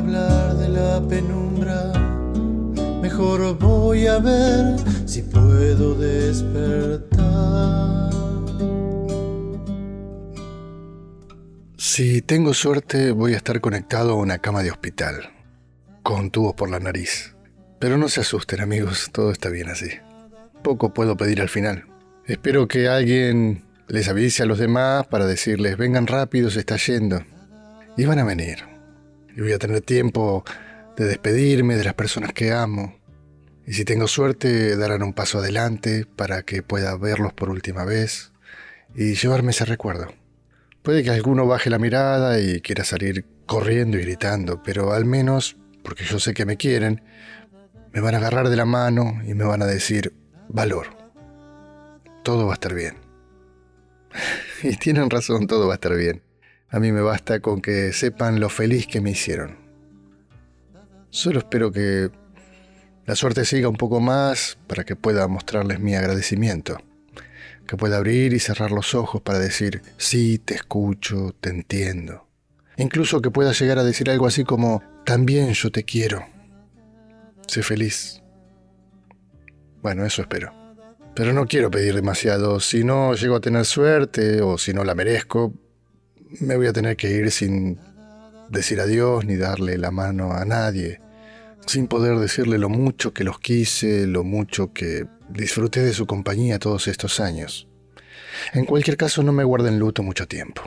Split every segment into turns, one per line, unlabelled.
hablar de la penumbra. Mejor voy a ver si puedo despertar.
Si tengo suerte, voy a estar conectado a una cama de hospital, con tubos por la nariz. Pero no se asusten amigos, todo está bien así. Poco puedo pedir al final. Espero que alguien les avise a los demás para decirles, vengan rápido, se está yendo. Y van a venir. Voy a tener tiempo de despedirme de las personas que amo. Y si tengo suerte, darán un paso adelante para que pueda verlos por última vez y llevarme ese recuerdo. Puede que alguno baje la mirada y quiera salir corriendo y gritando, pero al menos, porque yo sé que me quieren, me van a agarrar de la mano y me van a decir, valor, todo va a estar bien. y tienen razón, todo va a estar bien. A mí me basta con que sepan lo feliz que me hicieron. Solo espero que la suerte siga un poco más para que pueda mostrarles mi agradecimiento que pueda abrir y cerrar los ojos para decir, sí, te escucho, te entiendo. Incluso que pueda llegar a decir algo así como, también yo te quiero. Sé feliz. Bueno, eso espero. Pero no quiero pedir demasiado. Si no llego a tener suerte o si no la merezco, me voy a tener que ir sin decir adiós ni darle la mano a nadie, sin poder decirle lo mucho que los quise, lo mucho que Disfruté de su compañía todos estos años. En cualquier caso, no me guarden luto mucho tiempo.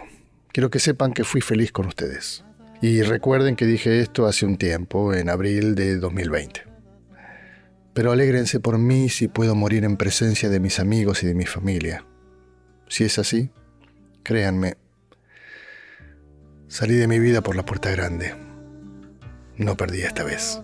Quiero que sepan que fui feliz con ustedes. Y recuerden que dije esto hace un tiempo, en abril de 2020. Pero alégrense por mí si puedo morir en presencia de mis amigos y de mi familia. Si es así, créanme, salí de mi vida por la puerta grande. No perdí esta vez.